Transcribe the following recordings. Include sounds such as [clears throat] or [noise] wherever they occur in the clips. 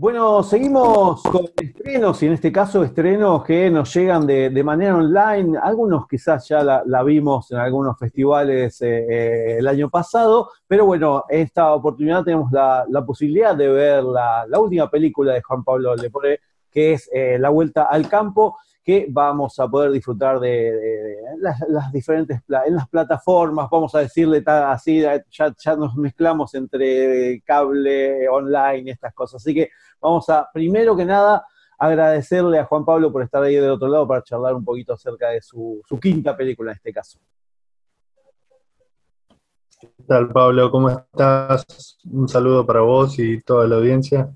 Bueno, seguimos con estrenos y en este caso estrenos que nos llegan de, manera online. Algunos quizás ya la, vimos en algunos festivales eh, eh, el año pasado, pero bueno, en esta oportunidad tenemos la, posibilidad de ver la, última película de Juan Pablo Lepore, que es eh, La Vuelta al Campo que vamos a poder disfrutar de, las, diferentes en las plataformas, vamos a decirle así, ya, ya nos mezclamos entre cable, online, estas cosas. Así que vamos a, primero que nada, agradecerle a Juan Pablo por estar ahí del otro lado para charlar un poquito acerca de su, quinta película en este caso. ¿Qué tal, Pablo? ¿Cómo estás? Un saludo para vos y toda la audiencia.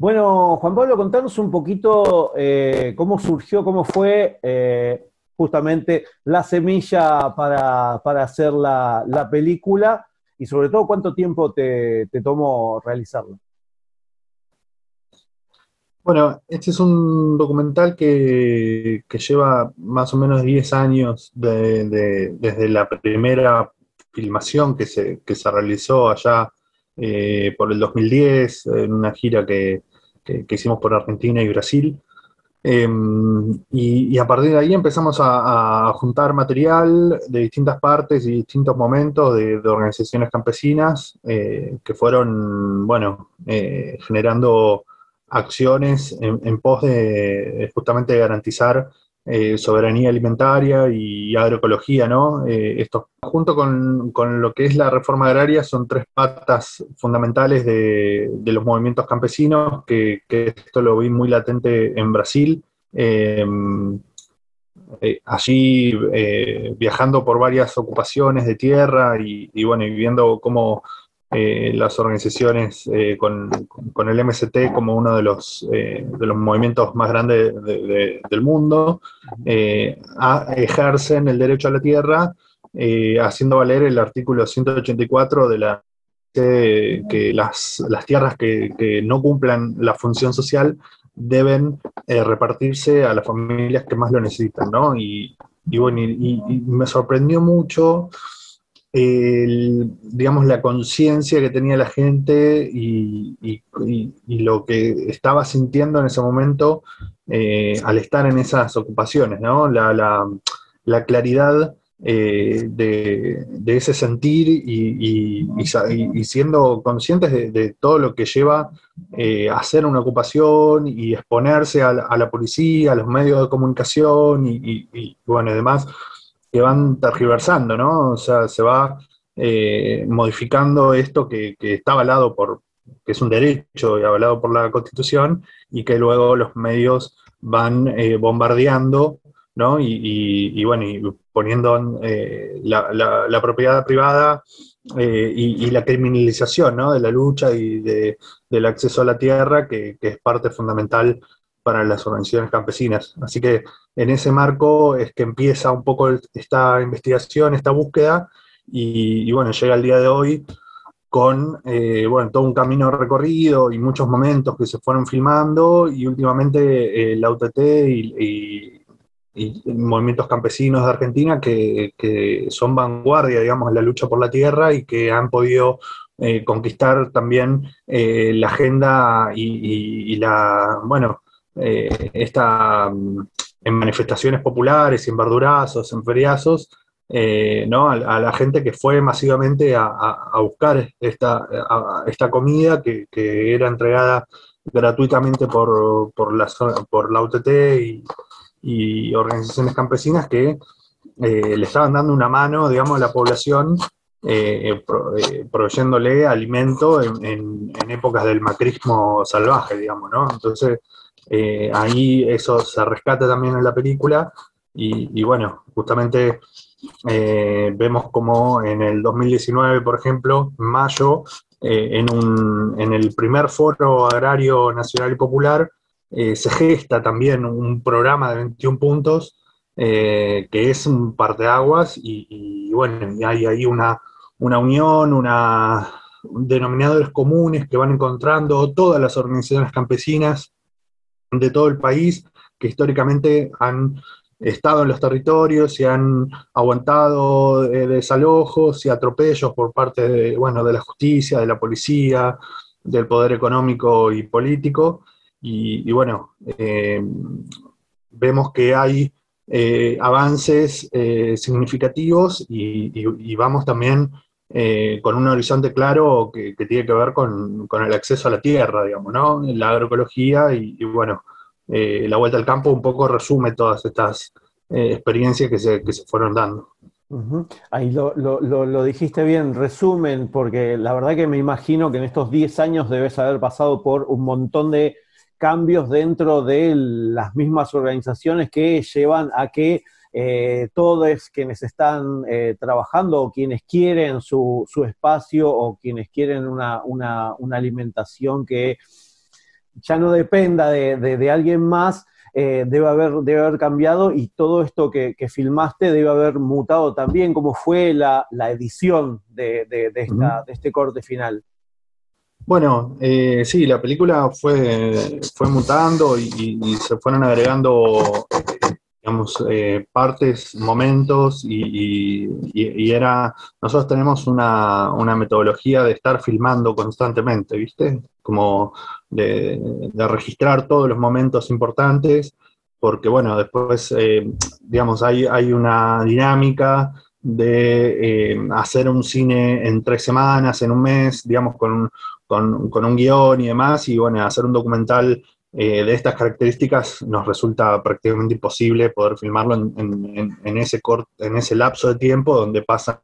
Bueno, Juan Pablo, contanos un poquito eh, cómo surgió, cómo fue eh, justamente la semilla para, hacer la, película y sobre todo cuánto tiempo te, tomó realizarla. Bueno, este es un documental que, lleva más o menos 10 años desde la primera filmación que se, se realizó allá eh, por el 2010, en una gira que, que, hicimos por Argentina y Brasil. Em, y, a partir de ahí empezamos a, juntar material de distintas partes y distintos momentos de, organizaciones campesinas eh, que fueron, bueno, eh, generando acciones en, pos de justamente garantizar eh, soberanía alimentaria y agroecología, ¿no? Eh, esto, junto con, lo que es la reforma agraria, son tres patas fundamentales de, los movimientos campesinos, que, esto lo vi muy latente en Brasil. Em, eh, allí viajando por varias ocupaciones de tierra y, y bueno, y viendo cómo eh, las organizaciones eh, con, el MST como uno de los, eh, de los movimientos más grandes del mundo, ejercen el derecho a la tierra, haciendo valer el artículo 184 de la que las, tierras que, no cumplan la función social deben repartirse a las familias que más lo necesitan, ¿no? Y, bueno, y me sorprendió mucho digamos, la conciencia que tenía la gente y, lo que estaba sintiendo en ese momento eh, al estar en esas ocupaciones, ¿no? La, claridad eh, de, ese sentir y, siendo conscientes de, todo lo que lleva eh, a hacer una ocupación y exponerse a la, policía, a los medios de comunicación y, bueno, además que van tergiversando, ¿no? O sea, se va eh, modificando esto que, está avalado por, que es un derecho y avalado por la Constitución, y que luego los medios van eh, bombardeando, ¿no? Y, bueno, y poniendo eh, la, propiedad privada y, la criminalización, ¿no? De la lucha y del acceso a la tierra, que, que es parte fundamental para las organizaciones campesinas. Así que en ese marco es que empieza un poco esta investigación, esta búsqueda, y, bueno, llega el día de hoy con eh, bueno, todo un camino recorrido y muchos momentos que se fueron filmando, y últimamente eh, la UTT y, movimientos campesinos de Argentina que, son vanguardia, digamos, en la lucha por la tierra y que han podido eh, conquistar también la agenda y, la, bueno, eh, esta, mm, en manifestaciones populares, en verdurazos, en feriazos, eh, ¿no? A, la gente que fue masivamente a, buscar esta, esta comida que, era entregada gratuitamente por, por, la, por la UTT y, organizaciones campesinas que eh, le estaban dando una mano, digamos, a la población, proveyéndole alimento en, en, épocas del macrismo salvaje, digamos, ¿no? Entonces, eh, ahí eso se rescata también en la película y, bueno, justamente eh, vemos como en el 2019, por ejemplo, en mayo, en, en, el primer foro agrario nacional y popular se gesta también un programa de 21 puntos que es un par de aguas y, bueno, hay ahí una, una unión, una, denominadores comunes que van encontrando todas las organizaciones campesinas de todo el país que históricamente han estado en los territorios y han aguantado eh, desalojos y atropellos por parte de, bueno, de la justicia, de la policía, del poder económico y político. Y, bueno, eh, vemos que hay eh, avances significativos y, vamos también con un horizonte claro que, tiene que ver con, el acceso a la tierra, digamos, ¿no? La agroecología y bueno, eh, la vuelta al campo un poco resume todas estas eh, experiencias que se, fueron dando. Ahí lo, dijiste bien, resumen, porque la verdad que me imagino que en estos 10 años debes haber pasado por un montón de cambios dentro de las mismas organizaciones que llevan a que eh, todos quienes están trabajando o quienes quieren su, espacio o quienes quieren una alimentación que ya no dependa de, alguien más, eh, debe, haber, debe haber cambiado y todo esto que, filmaste debe haber mutado también, como fue la, edición de, este corte final. Bueno, eh, sí, la película fue, fue mutando y, se fueron agregando digamos, eh, partes, momentos, y, era, nosotros tenemos una, una, metodología de estar filmando constantemente, ¿viste? Como de, registrar todos los momentos importantes, porque bueno, después, eh, digamos, hay, hay una dinámica de eh, hacer un cine en tres semanas, en un mes, digamos, con, con, con un guion y demás, y bueno, hacer un documental eh, de estas características nos resulta prácticamente imposible poder filmarlo en, ese, en ese lapso de tiempo donde pasan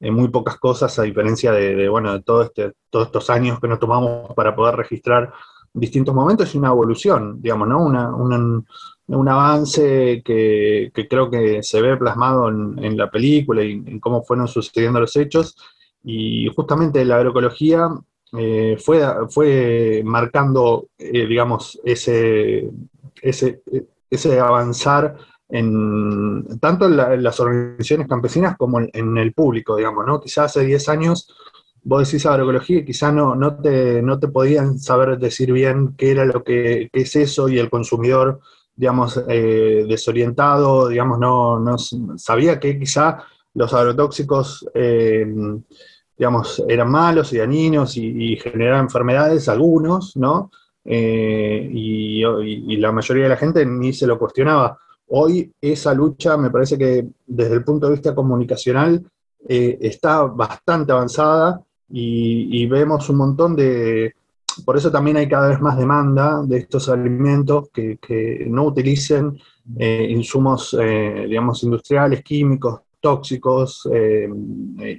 eh, muy pocas cosas, a diferencia de, bueno, de este, todos estos años que nos tomamos para poder registrar distintos momentos y una evolución, digamos, ¿no? un avance que, creo que se ve plasmado en, la película y en cómo fueron sucediendo los hechos. Y justamente la agroecología eh, fue, fue marcando, eh, digamos, ese, ese, ese, avanzar en, tanto en, las organizaciones campesinas como en, el público, digamos, ¿no? Quizás hace 10 años vos decís agroecología y quizás no, no, te, no te podían saber decir bien qué era lo que es eso y el consumidor, digamos, eh, desorientado, digamos, no, no sabía que quizá los agrotóxicos digamos, eran malos y dañinos y, generaban enfermedades, algunos, ¿no? Eh, y, la mayoría de la gente ni se lo cuestionaba. Hoy esa lucha me parece que desde el punto de vista comunicacional eh, está bastante avanzada y, vemos un montón de... Por eso también hay cada vez más demanda de estos alimentos que, no utilicen eh, insumos, digamos, industriales, químicos, tóxicos,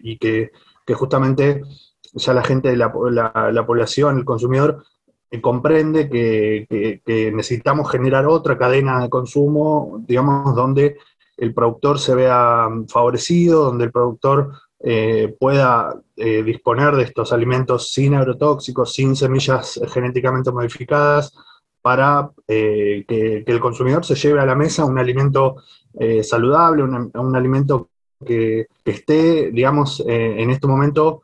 y que que justamente ya la gente, la, la, población, el consumidor, eh, comprende que, necesitamos generar otra cadena de consumo, digamos, donde el productor se vea favorecido, donde el productor eh, pueda eh, disponer de estos alimentos sin agrotóxicos, sin semillas genéticamente modificadas, para que, el consumidor se lleve a la mesa un alimento saludable, un alimento que, esté, digamos, eh, en este momento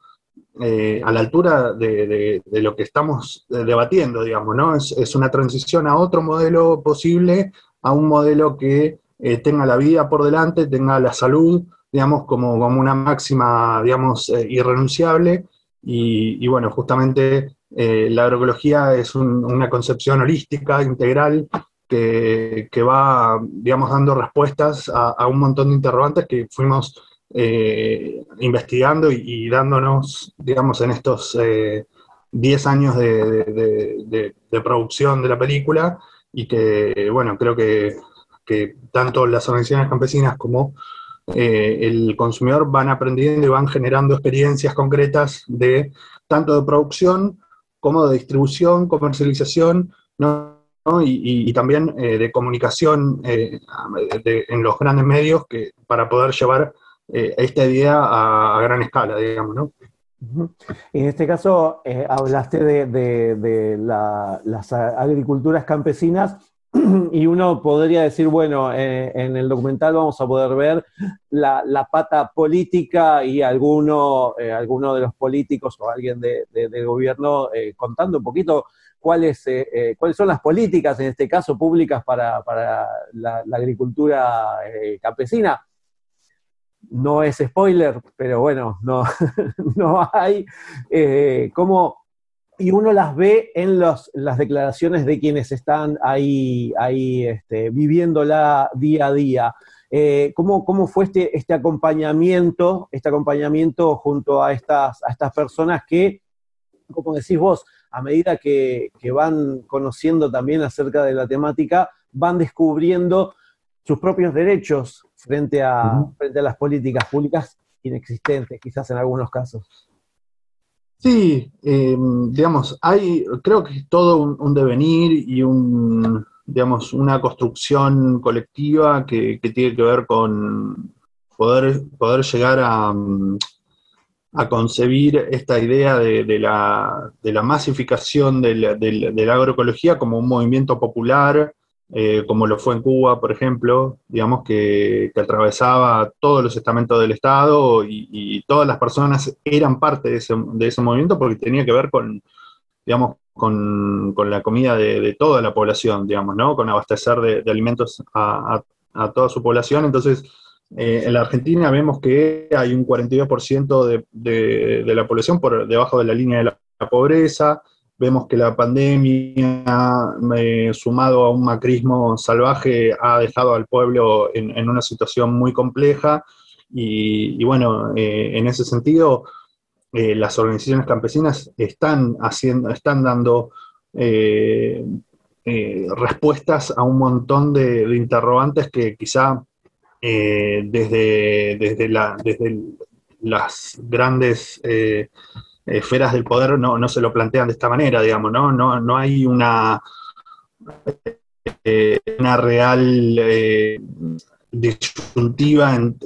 eh, a la altura de, lo que estamos eh, debatiendo, digamos, ¿no? Es, una transición a otro modelo posible, a un modelo que tenga la vida por delante, tenga la salud, digamos, como, como una máxima, digamos, irrenunciable. Y, bueno, justamente la agroecología es una concepción holística, integral, que, va, digamos, dando respuestas a, un montón de interrogantes que fuimos eh, investigando y, dándonos, digamos, en estos 10 eh, años de, producción de la película y que, bueno, creo que, tanto las organizaciones campesinas como eh, el consumidor van aprendiendo y van generando experiencias concretas de tanto de producción como de distribución, comercialización, ¿no? Y, también eh, de comunicación eh, en los grandes medios que, para poder llevar eh, esta idea a, gran escala, digamos, ¿no? En este caso, hablaste de, las agriculturas campesinas [clears throat] y uno podría decir, bueno, en el documental vamos a poder ver la, pata política y alguno, alguno de los políticos o alguien del gobierno contando un poquito cuáles, cuáles son las políticas, en este caso públicas, para, la, la, agricultura campesina no es spoiler, pero bueno, no, [laughs] no hay eh, como y uno las ve en los, las declaraciones de quienes están ahí, ahí este, viviéndola día a día. Eh, ¿cómo, fue este, este acompañamiento, este acompañamiento junto a estas, a estas personas que, como decís vos, a medida que, que van conociendo también acerca de la temática, van descubriendo sus propios derechos frente a, frente a las políticas públicas inexistentes, quizás en algunos casos. Sí, em, digamos, hay, creo que es todo un, devenir y un, digamos, una construcción colectiva que, tiene que ver con poder, poder llegar a, a concebir esta idea de, la, masificación de la, agroecología como un movimiento popular eh, como lo fue en Cuba, por ejemplo, digamos que, atravesaba todos los estamentos del Estado y, todas las personas eran parte de ese, movimiento porque tenía que ver con, digamos, con, la comida de, toda la población, digamos, ¿no? Con abastecer de, alimentos a, toda su población. Entonces, eh, en la Argentina vemos que hay un 42% de, de, la población por debajo de la línea de la pobreza, Vemos que la pandemia, eh, sumado a un macrismo salvaje, ha dejado al pueblo en, una situación muy compleja. Y, bueno, eh, en ese sentido, eh, las organizaciones campesinas están, haciendo, están dando respuestas a un montón de, interrogantes que quizá desde, desde, desde las grandes esferas del poder no, no, se lo plantean de esta manera, digamos, ¿no? No, no hay una, eh, una real eh, disyuntiva en,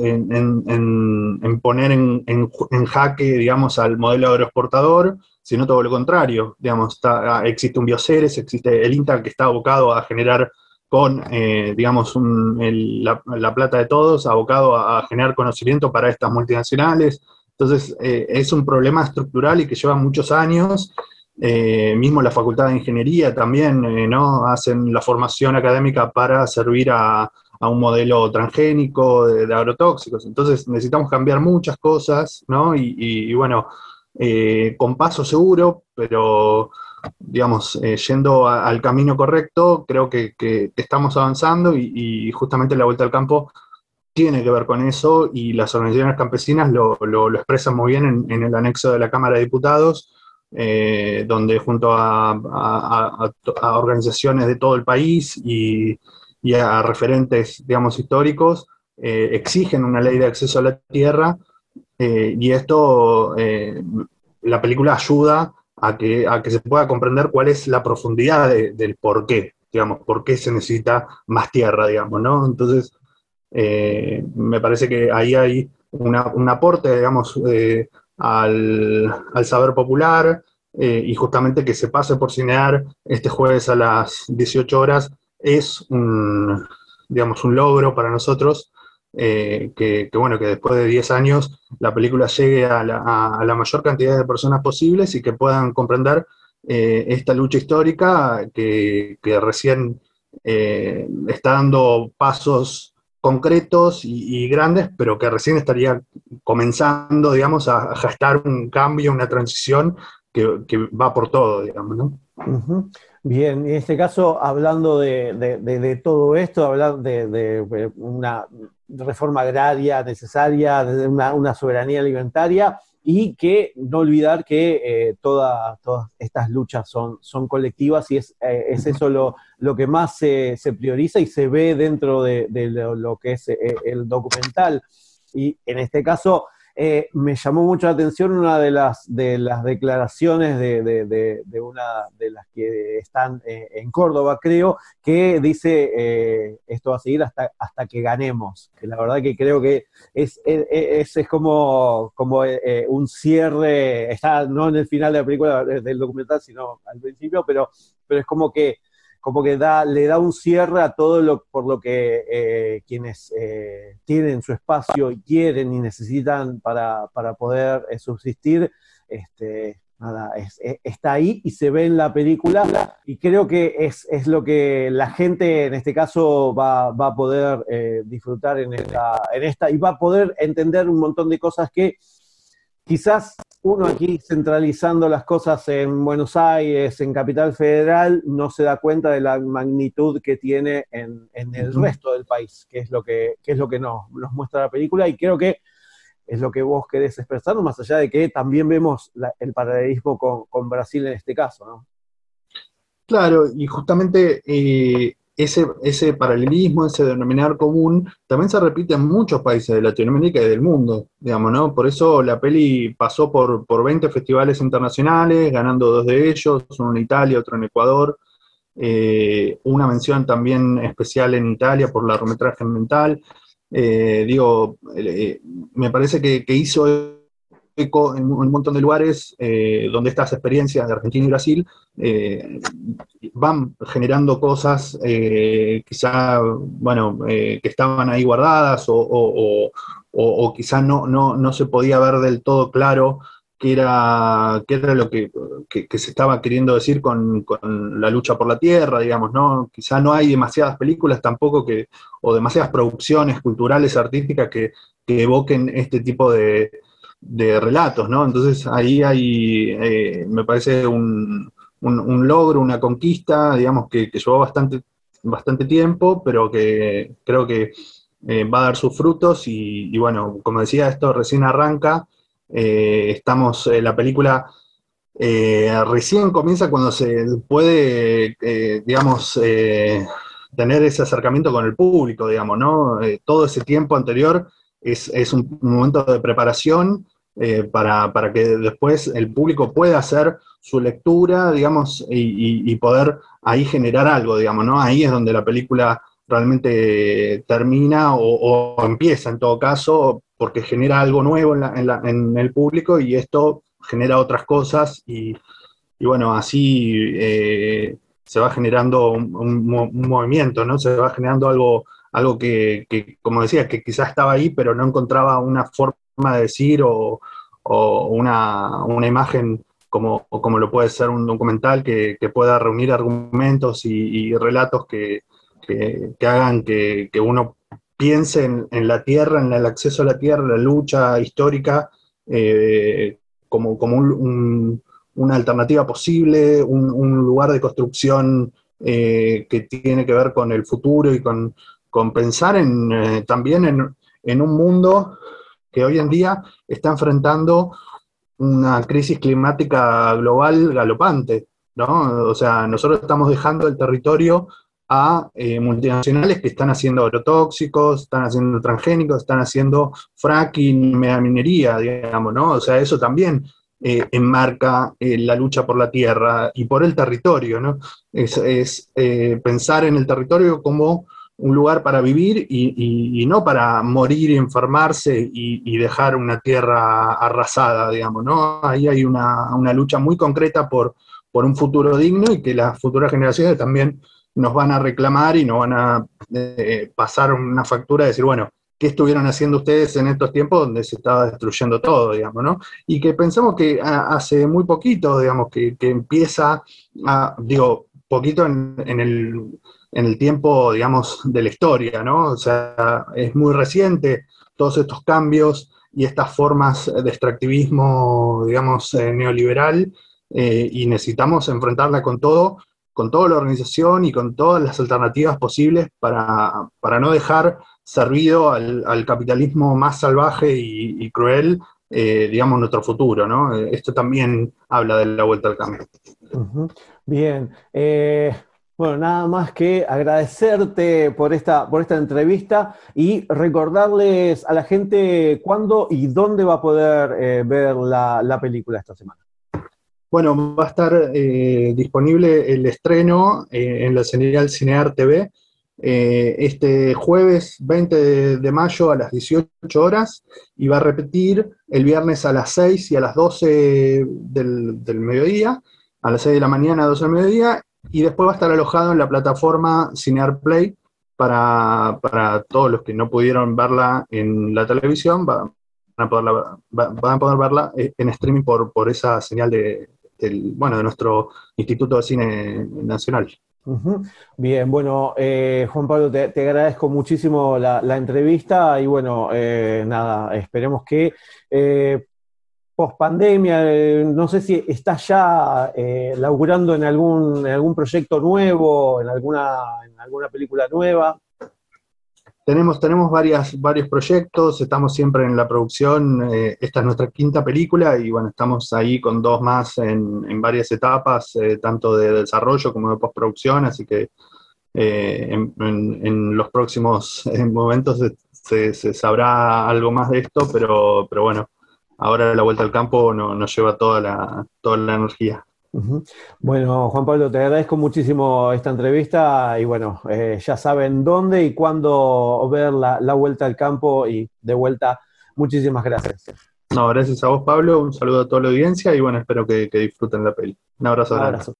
poner en, jaque, digamos, al modelo agroexportador, sino todo lo contrario. Digamos, ah, existe un Bioceres, existe el INTA que está abocado a generar con, eh, digamos, la, la, plata de todos, abocado a generar conocimiento para estas multinacionales, entonces, eh, es un problema estructural y que lleva muchos años. Eh, mismo la Facultad de Ingeniería también, ¿no? Hacen la formación académica para servir a, un modelo transgénico de, agrotóxicos. Entonces, necesitamos cambiar muchas cosas, ¿no? Y, bueno, con paso seguro, pero digamos, yendo al camino correcto, creo que, estamos avanzando y, y, justamente la vuelta al campo tiene que ver con eso y las organizaciones campesinas lo, expresan muy bien en, el anexo de la Cámara de Diputados, eh, donde junto a, organizaciones de todo el país y, a referentes, digamos, históricos, eh, exigen una ley de acceso a la tierra eh, y esto, la película ayuda a que, a que se pueda comprender cuál es la profundidad del por qué, digamos, por qué se necesita más tierra, digamos, ¿no? Entonces, eh, me parece que ahí hay un aporte, digamos, eh, al, saber popular eh, y justamente que se pase por cinear este jueves a las 18 horas es un, digamos, un logro para nosotros. Que, bueno, que después de 10 años la película llegue a la, mayor cantidad de personas posibles y que puedan comprender esta lucha histórica que, recién está dando pasos concretos y, grandes, pero que recién estaría comenzando, digamos, a, gestar un cambio, una transición que, va por todo, digamos, ¿no? Bien, en este caso, hablando de, todo esto, hablando de, una reforma agraria necesaria, de una soberanía alimentaria, y que no olvidar que eh, todas estas luchas son, son colectivas y es, eh, es eso lo, lo, que más se, se, prioriza y se ve dentro de, lo, que es eh, el documental. Y en este caso, eh, me llamó mucho la atención una de las, de las declaraciones de, una de las que están eh, en Córdoba, creo, que dice eh, esto va a seguir hasta, hasta que ganemos. Que la verdad que creo que es, es, es como, como un cierre, está no en el final de la película del documental, sino al principio, pero, pero es como que como que da, le da un cierre a todo lo por lo que eh, quienes eh, tienen su espacio y quieren y necesitan para, poder eh, subsistir, este, nada, está ahí y se ve en la película. Y creo que es, lo que la gente en este caso va, a poder disfrutar en esta, en esta y va a poder entender un montón de cosas que quizás uno aquí centralizando las cosas en Buenos Aires, en Capital Federal, no se da cuenta de la magnitud que tiene en, el resto del país, que es lo que, es lo que nos, muestra la película, y creo que es lo que vos querés expresar, más allá de que también vemos el paralelismo con, Brasil en este caso, ¿no? Claro, y justamente eh, ese, ese paralelismo, ese denominador común, también se repite en muchos países de Latinoamérica y del mundo, digamos, ¿no? Por eso la peli pasó por, por 20 festivales internacionales, ganando dos de ellos, uno en Italia, otro en Ecuador, eh, una mención también especial en Italia por la largometraje mental. Eh, digo, eh, me parece que hizo en un montón de lugares eh, donde estas experiencias de Argentina y Brasil eh, van generando cosas eh, quizá, bueno, que estaban ahí guardadas o, quizá no, no, se podía ver del todo claro qué era, qué era lo que, se estaba queriendo decir con, la lucha por la tierra, digamos, ¿no? Quizá no hay demasiadas películas tampoco que, o demasiadas producciones culturales, artísticas que evoquen este tipo de, de relatos, ¿no? Entonces ahí hay, eh, me parece un, logro, una conquista, digamos, que, llevó bastante, bastante tiempo, pero que creo que eh, va a dar sus frutos y, bueno, como decía, esto recién arranca, eh, estamos, la película recién comienza cuando se puede, digamos, tener ese acercamiento con el público, digamos, ¿no? todo ese tiempo anterior es, un momento de preparación eh, para, que después el público pueda hacer su lectura, digamos, y, poder ahí generar algo, digamos, ¿no? Ahí es donde la película realmente termina o, empieza en todo caso, porque genera algo nuevo en, el público y esto genera otras cosas y, bueno, así eh, se va generando un, un, movimiento, ¿no? Se va generando algo algo que, como decía, que quizás estaba ahí, pero no encontraba una forma de decir o, una, imagen como, como lo puede ser un documental que, pueda reunir argumentos y, relatos que, hagan que, uno piense en, la tierra, en el acceso a la tierra, la lucha histórica, eh, como, como una alternativa posible, un, lugar de construcción eh, que tiene que ver con el futuro y con, con pensar en, eh, también en, un mundo que hoy en día está enfrentando una crisis climática global galopante, ¿no? O sea, nosotros estamos dejando el territorio a eh, multinacionales que están haciendo agrotóxicos, están haciendo transgénicos, están haciendo fracking, minería, digamos, ¿no? O sea, eso también eh, enmarca la lucha por la tierra y por el territorio, ¿no? Es pensar en el territorio como un lugar para vivir y, no para morir, enfermarse y, dejar una tierra arrasada, digamos, ¿no? Ahí hay una, lucha muy concreta por, por, un futuro digno y que las futuras generaciones también nos van a reclamar y nos van a eh, pasar una factura de decir, bueno, ¿qué estuvieron haciendo ustedes en estos tiempos donde se estaba destruyendo todo, digamos, ¿no? Y que pensamos que hace muy poquito, digamos, que, empieza a, digo, poquito en el en el tiempo, digamos, de la historia, ¿no? O sea, es muy reciente todos estos cambios y estas formas de extractivismo, digamos, eh, neoliberal, eh, y necesitamos enfrentarla con todo, con toda la organización y con todas las alternativas posibles para, no dejar servido al, capitalismo más salvaje y, cruel, eh, digamos, nuestro futuro, ¿no? Esto también habla de la vuelta al cambio. Bien Bueno, nada más que agradecerte por esta, por esta entrevista y recordarles a la gente cuándo y dónde va a poder eh, ver la, película esta semana. Bueno, va a estar eh, disponible el estreno eh, en la señal Cinear TV este jueves 20 de, mayo a las 18 horas y va a repetir el viernes a las 6 y a las 12 del, del mediodía, a las 6 de la mañana a 12 del mediodía y después va a estar alojado en la plataforma Cinear Play para, todos los que no pudieron verla en la televisión, van a, poder verla eh, en streaming por, por esa señal de, bueno, de nuestro Instituto de Cine Nacional. Bien, bueno, eh, Juan Pablo, te, agradezco muchísimo la, entrevista y bueno, eh, nada, esperemos que post pandemia, eh, no sé si estás ya eh, laburando en algún, algún proyecto nuevo, en alguna, en alguna película nueva. Tenemos, tenemos varios proyectos, estamos siempre en la producción, eh, esta es nuestra quinta película y bueno, estamos ahí con dos más en, varias etapas, tanto de desarrollo como de postproducción, así que en, los próximos momentos se, se, sabrá algo más de esto, pero, pero bueno, ahora la vuelta al campo nos lleva toda la, toda la energía. Bueno, Juan Pablo, te agradezco muchísimo esta entrevista y bueno, eh, ya saben dónde y cuándo ver la, la vuelta al campo y de vuelta, muchísimas gracias. No, gracias a vos, Pablo. Un saludo a toda la audiencia y bueno, espero que, disfruten la peli. Un abrazo. Un abrazo.